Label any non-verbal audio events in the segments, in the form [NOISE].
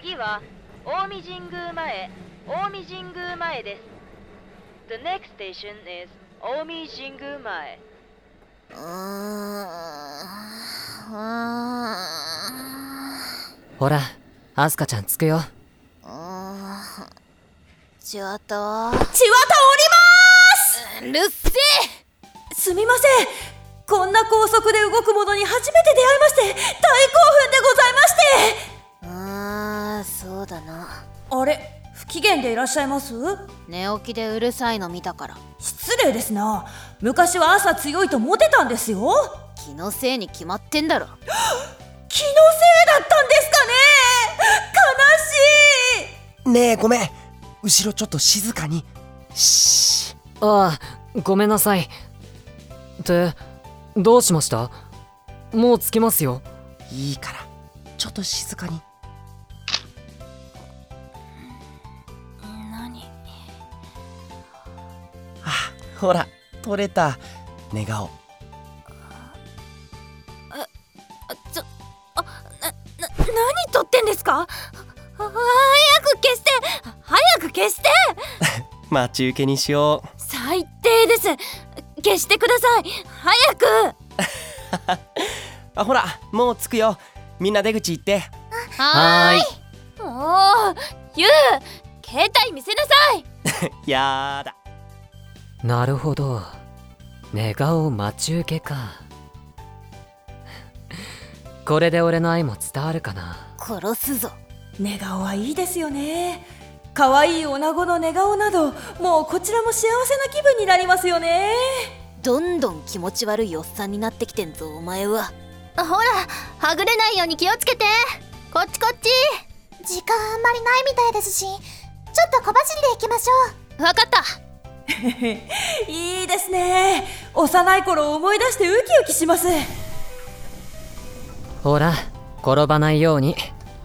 次は近江神宮前近江神宮前です。The next station is 近江神宮前。うーんうほらアスカちゃん着くよ。ちわと千綿おりうるせますみません。こんな高速で動くものに初めて出会いまして大興奮でございましてそうだな。あれ不機嫌でいらっしゃいます？寝起きでうるさいの見たから。失礼ですな。昔は朝強いとモテたんですよ。気のせいに決まってんだろ。[GASPS] 気のせいだったんですかね？悲しい！ねえごめん。後ろちょっと静かに。しああごめんなさい。ってどうしました？もう着きますよ。いいから。ちょっと静かにほら取れた。寝顔。あちょあなな何撮ってんですか？あ早く消して！早く消して！[LAUGHS] 待ち受けにしよう。最低です。消してください。早く！[LAUGHS] あほらもう着くよ。みんな出口行って。はーい。もうゆう携帯見せなさい。[LAUGHS] やーだなるほど。寝顔待ち受けか。[LAUGHS] これで俺の愛も伝わるかな。殺すぞ。寝顔はいいですよね。可愛い女子の寝顔などもうこちらも幸せな気分になりますよね。どんどん気持ち悪いおっさんになってきてんぞお前は。ほらはぐれないように気をつけて。こっちこっち。時間あんまりないみたいですしちょっと小走りで行きましょう。わかった [LAUGHS] いいですね。幼い頃を思い出してウキウキします。ほら転ばないように。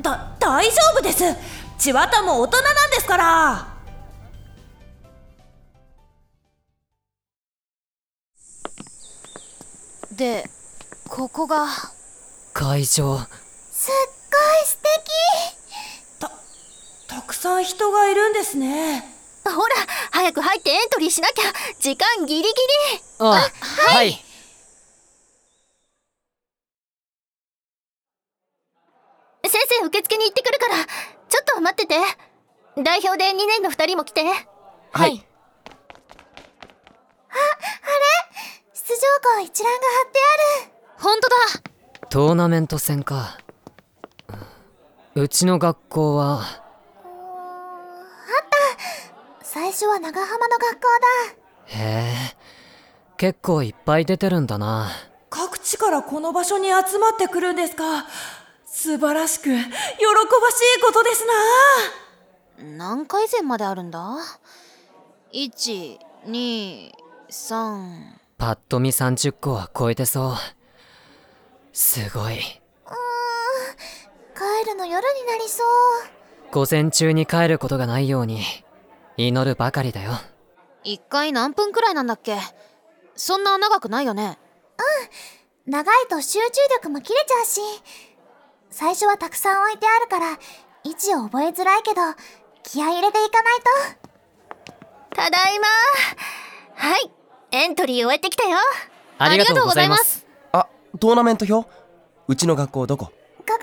だ大丈夫です。千綿も大人なんですから。でここが。会場。すっごい素敵。たたくさん人がいるんですねほら早く入ってエントリーしなきゃ。時間ギリギリ。あはい。先生受付に行ってくるから。ちょっと待ってて。代表で2年の2人も来て。はい。出場校一覧が貼ってある。本当だ。トーナメント戦か。うちの学校は最初は長浜の学校だ。へえ結構いっぱい出てるんだな。各地からこの場所に集まってくるんですか。素晴らしく喜ばしいことですな。何回戦まであるんだ？123パッと見30個は超えてそう。すごい。帰るの夜になりそう。午前中に帰ることがないように祈るばかりだよ。1回何分くらいなんだっけ？そんな長くないよね？長いと集中力も切れちゃうし。最初はたくさん置いてあるから位置を覚えづらいけど気合い入れていかないと。ただいま。はい。エントリー終えてきたよ。ありがとうございます。あトーナメント表？うちの学校どこ？ここ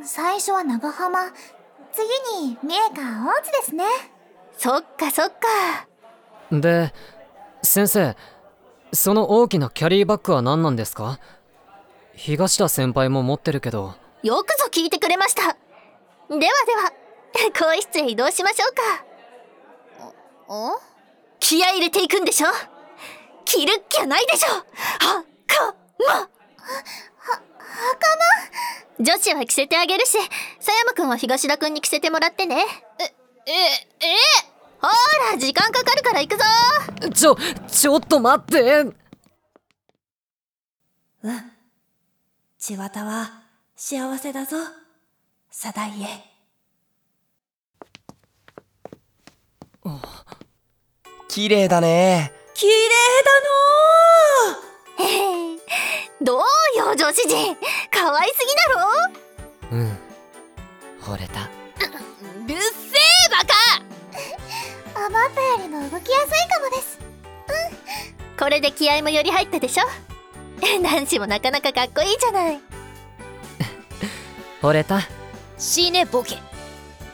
です。最初は長浜。次に三重か大津ですねそっかそっか。で先生その大きなキャリーバッグは何なんですか？東田先輩も持ってるけど。よくぞ聞いてくれました。ではでは [LAUGHS] 更衣室へ移動しましょうか。お気合い入れていくんでしょ？着るっきゃないでしょ？はかまは、はかま女子は着せてあげるし佐山くんは東田くんに着せてもらってね。えええほら時間かかるから行くぞ。ちょちょっと待って。うん千綿は幸せだぞ。定家綺麗だね。綺麗だのへへどうよ女子陣可愛すぎだろ。うん。惚れた思ったよりも動きやすいかもですうんこれで気合もより入ったでしょ男子もなかなかかっこいいじゃない惚れた死ねボケ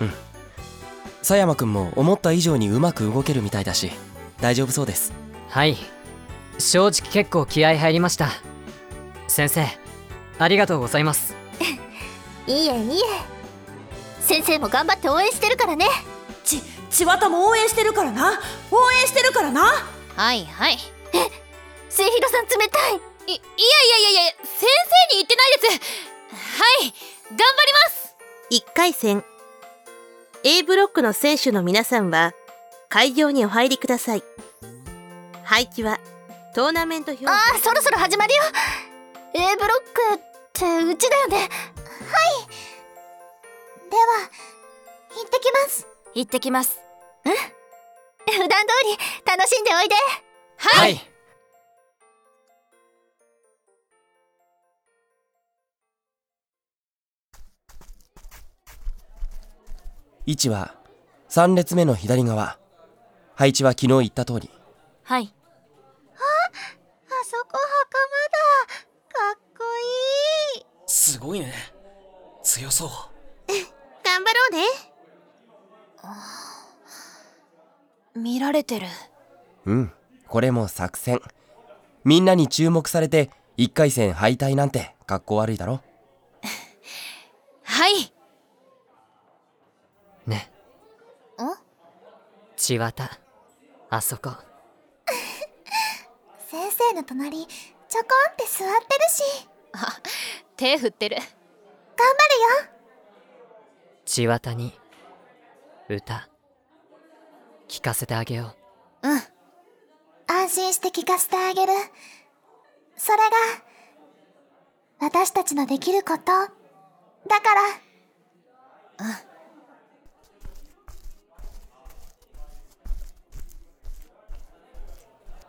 うん佐山くんも思った以上にうまく動けるみたいだし大丈夫そうですはい正直結構気合入りました先生ありがとうございますいいえいいえ先生も頑張って応援してるからねち千綿も応援してるからな。応援してるからな。はいはい。え末広さん冷たい。いいやいやいやいや先生に言ってないです。はい頑張ります。1回戦。A ブロックの選手の皆さんは会場にお入りください。配置はトーナメント表。あーそろそろ始まるよ。A ブロックってうちだよね。では行ってきます行ってきます。うん。普段通り楽しんでおいで。はい。位置は3列目の左側。配置は昨日言った通り。はい。あそこ袴だ。かっこいい。すごいね。強そう頑張ろうね見られてる。うん。これも作戦。みんなに注目されて1回戦敗退なんて格好悪いだろ。はい。ね。千綿あそこ。[LAUGHS] 先生の隣ちょこんって座ってるし。手振ってる。頑張るよ。千綿に歌聞かせてあげよう。うん。安心して聞かせてあげる。それが私たちのできること。だから。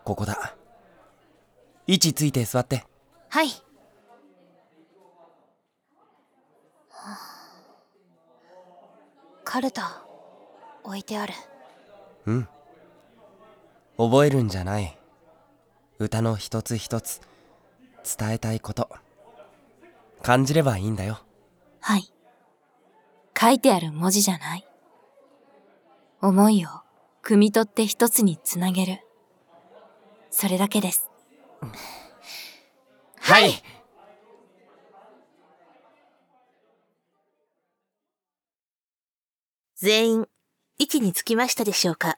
ここだ。位置ついて座って。はい。カルタ置いてあるうん。覚えるんじゃない。歌の一つ一つ伝えたいこと。感じればいいんだよ。はい。書いてある文字じゃない。思いを汲み取って一つにつなげる。それだけです。[LAUGHS] はい。全員位置につきましたでしょうか？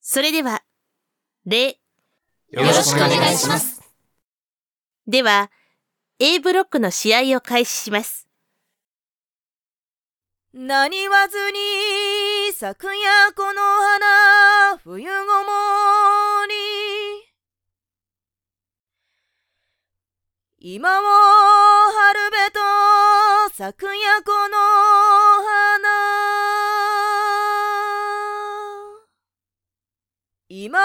それでは礼。よろしくお願いします。では A ブロックの試合を開始します。何わずに咲くやこの花冬ごもり。今も春べと咲くやこの花。今を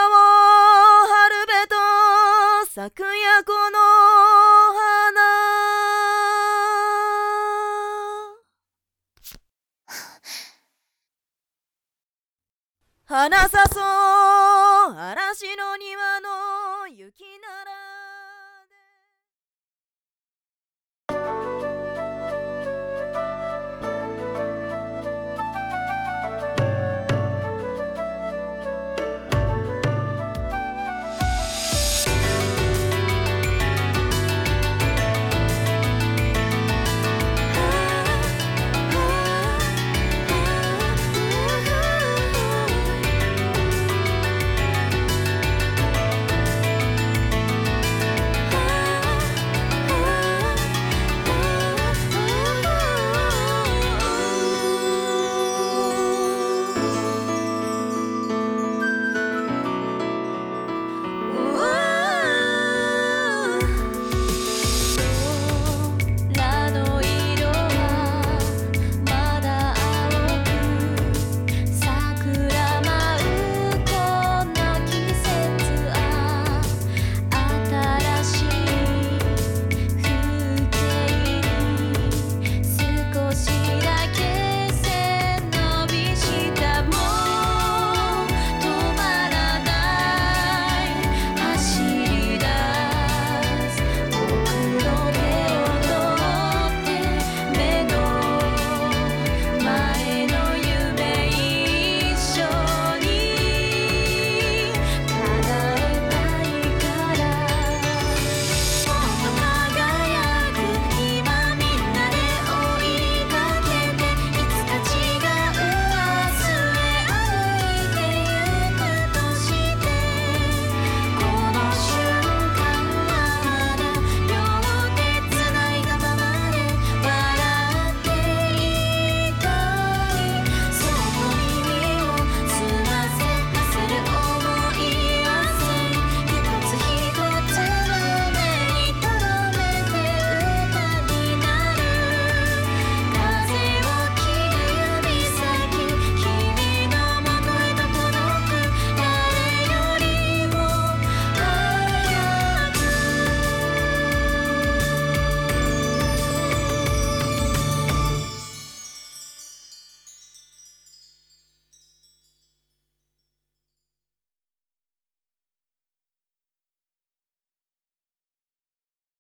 春べと咲くやこの花。[LAUGHS] 花さそう嵐の匂い